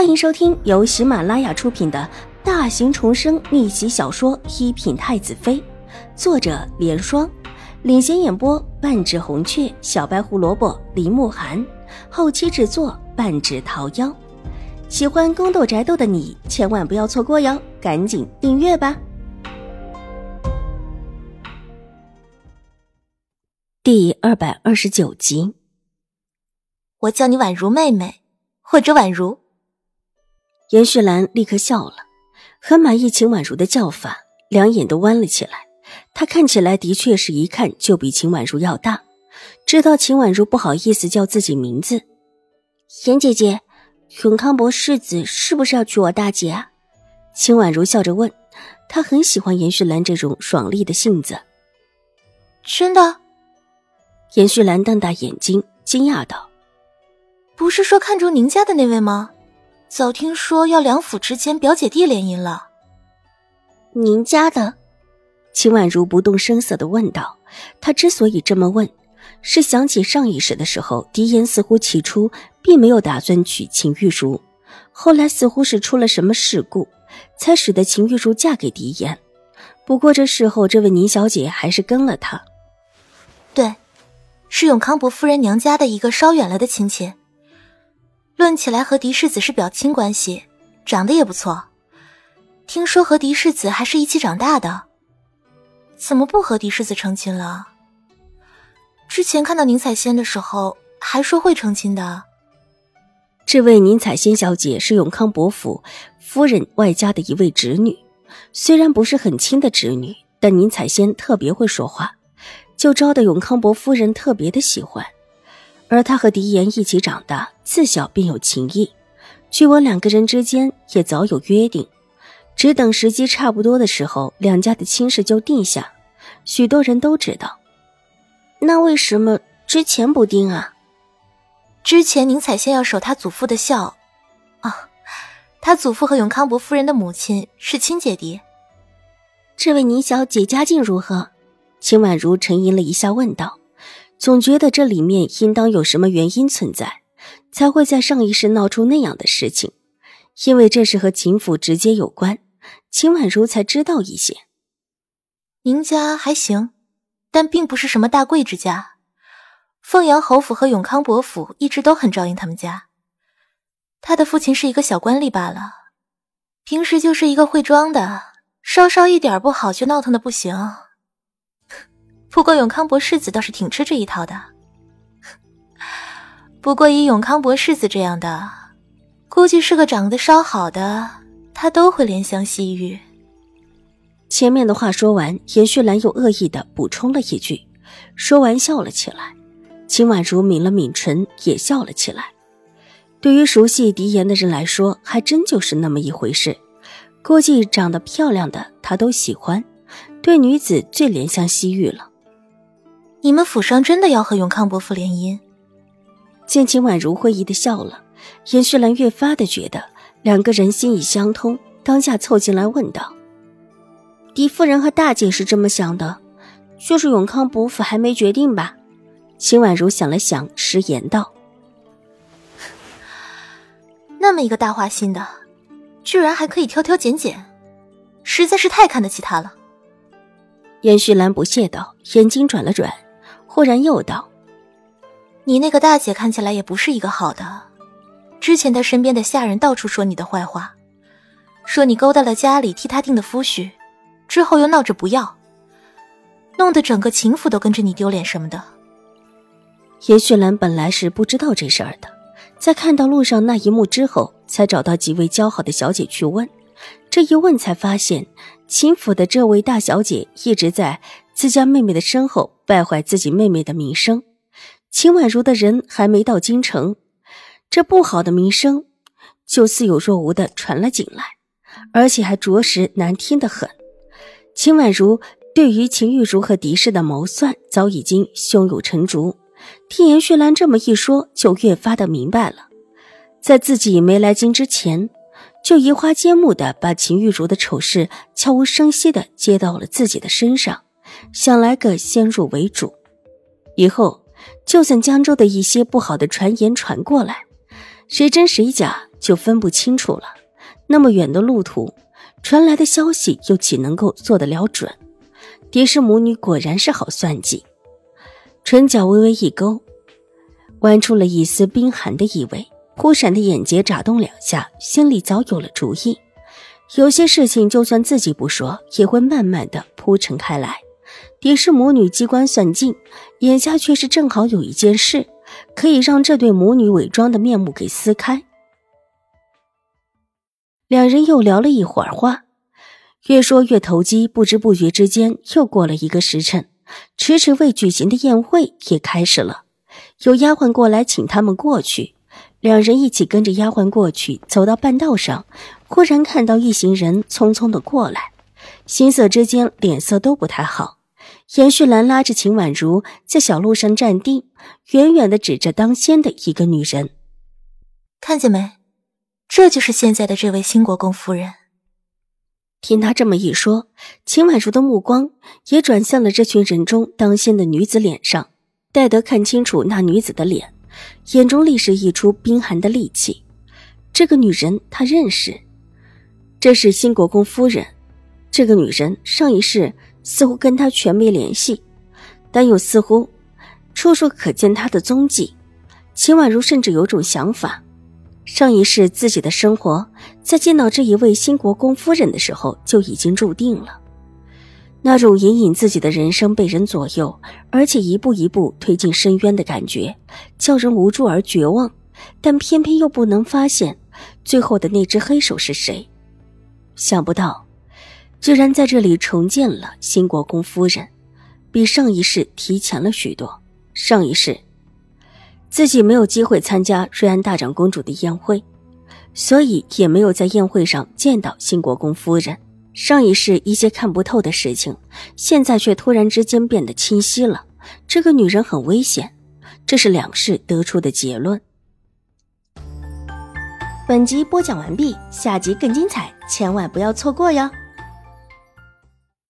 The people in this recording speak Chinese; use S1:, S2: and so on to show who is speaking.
S1: 欢迎收听由喜马拉雅出品的大型重生逆袭小说《一品太子妃》，作者：莲霜，领衔演播：半指红雀、小白胡萝卜、林慕寒，后期制作：半指桃夭。喜欢宫斗宅斗的你千万不要错过哟，赶紧订阅吧！第二百二十九集，
S2: 我叫你宛如妹妹，或者宛如。
S1: 严旭兰立刻笑了，很满意秦婉如的叫法，两眼都弯了起来。她看起来的确是一看就比秦婉如要大。知道秦婉如不好意思叫自己名字，严姐姐，永康伯世子是不是要娶我大姐啊？秦婉如笑着问。她很喜欢严旭兰这种爽利的性子。
S2: 真的？
S1: 严旭兰瞪大眼睛，惊讶道：“
S2: 不是说看中宁家的那位吗？”早听说要两府之间表姐弟联姻了。
S1: 您家的，秦婉如不动声色的问道。她之所以这么问，是想起上一世的时候，狄言似乎起初并没有打算娶秦玉茹，后来似乎是出了什么事故，才使得秦玉茹嫁给狄言。不过这事后，这位宁小姐还是跟了他。
S2: 对，是永康伯夫人娘家的一个稍远了的亲戚。论起来和嫡世子是表亲关系，长得也不错。听说和嫡世子还是一起长大的，怎么不和嫡世子成亲了？之前看到宁采仙的时候还说会成亲的。
S1: 这位宁采仙小姐是永康伯府夫人外家的一位侄女，虽然不是很亲的侄女，但宁采仙特别会说话，就招得永康伯夫人特别的喜欢。而他和狄言一起长大，自小便有情谊。据闻两个人之间也早有约定，只等时机差不多的时候，两家的亲事就定下。许多人都知道，那为什么之前不定啊？
S2: 之前宁采仙要守他祖父的孝，啊，他祖父和永康伯夫人的母亲是亲姐弟。
S1: 这位宁小姐家境如何？秦婉如沉吟了一下，问道。总觉得这里面应当有什么原因存在，才会在上一世闹出那样的事情。因为这是和秦府直接有关，秦婉如才知道一些。
S2: 宁家还行，但并不是什么大贵之家。凤阳侯府和永康伯府一直都很照应他们家。他的父亲是一个小官吏罢了，平时就是一个会装的，稍稍一点不好就闹腾的不行。不过永康伯世子倒是挺吃这一套的。不过以永康伯世子这样的，估计是个长得稍好的，他都会怜香惜玉。
S1: 前面的话说完，严旭兰又恶意的补充了一句，说完笑了起来。秦婉如抿了抿唇，也笑了起来。对于熟悉狄言的人来说，还真就是那么一回事。估计长得漂亮的他都喜欢，对女子最怜香惜玉了。
S2: 你们府上真的要和永康伯父联姻？
S1: 见秦婉如会意的笑了，严旭兰越发的觉得两个人心意相通，当下凑进来问道：“狄夫人和大姐是这么想的，就是永康伯父还没决定吧？”秦婉如想了想，食言道：“
S2: 那么一个大花心的，居然还可以挑挑拣拣，实在是太看得起他了。”
S1: 严旭兰不屑道，眼睛转了转。忽然又道：“
S2: 你那个大姐看起来也不是一个好的。之前她身边的下人到处说你的坏话，说你勾搭了家里替她定的夫婿，之后又闹着不要，弄得整个秦府都跟着你丢脸什么的。”
S1: 严雪兰本来是不知道这事儿的，在看到路上那一幕之后，才找到几位交好的小姐去问。这一问，才发现秦府的这位大小姐一直在。自家妹妹的身后败坏自己妹妹的名声，秦婉如的人还没到京城，这不好的名声就似有若无的传了进来，而且还着实难听的很。秦婉如对于秦玉茹和狄氏的谋算早已经胸有成竹，听严雪兰这么一说，就越发的明白了。在自己没来京之前，就移花接木的把秦玉茹的丑事悄无声息的接到了自己的身上。想来个先入为主，以后就算江州的一些不好的传言传过来，谁真谁假就分不清楚了。那么远的路途，传来的消息又岂能够做得了准？蝶氏母女果然是好算计，唇角微微一勾，弯出了一丝冰寒的意味。忽闪的眼睫眨动两下，心里早有了主意。有些事情，就算自己不说，也会慢慢的铺陈开来。蝶氏母女机关算尽，眼下却是正好有一件事，可以让这对母女伪装的面目给撕开。两人又聊了一会儿话，越说越投机，不知不觉之间又过了一个时辰，迟迟未举行的宴会也开始了。有丫鬟过来请他们过去，两人一起跟着丫鬟过去，走到半道上。忽然看到一行人匆匆的过来，心色之间脸色都不太好。严旭兰拉着秦婉如在小路上站定，远远的指着当先的一个女人：“
S2: 看见没？这就是现在的这位新国公夫人。”
S1: 听他这么一说，秦婉如的目光也转向了这群人中当先的女子脸上。戴德看清楚那女子的脸，眼中立时溢出冰寒的戾气。这个女人他认识。这是新国公夫人，这个女人上一世似乎跟他全没联系，但又似乎处处可见他的踪迹。秦婉如甚至有种想法：上一世自己的生活，在见到这一位新国公夫人的时候就已经注定了。那种隐隐自己的人生被人左右，而且一步一步推进深渊的感觉，叫人无助而绝望，但偏偏又不能发现最后的那只黑手是谁。想不到，居然在这里重建了新国公夫人，比上一世提前了许多。上一世，自己没有机会参加瑞安大长公主的宴会，所以也没有在宴会上见到新国公夫人。上一世一些看不透的事情，现在却突然之间变得清晰了。这个女人很危险，这是两世得出的结论。
S3: 本集播讲完毕，下集更精彩，千万不要错过哟。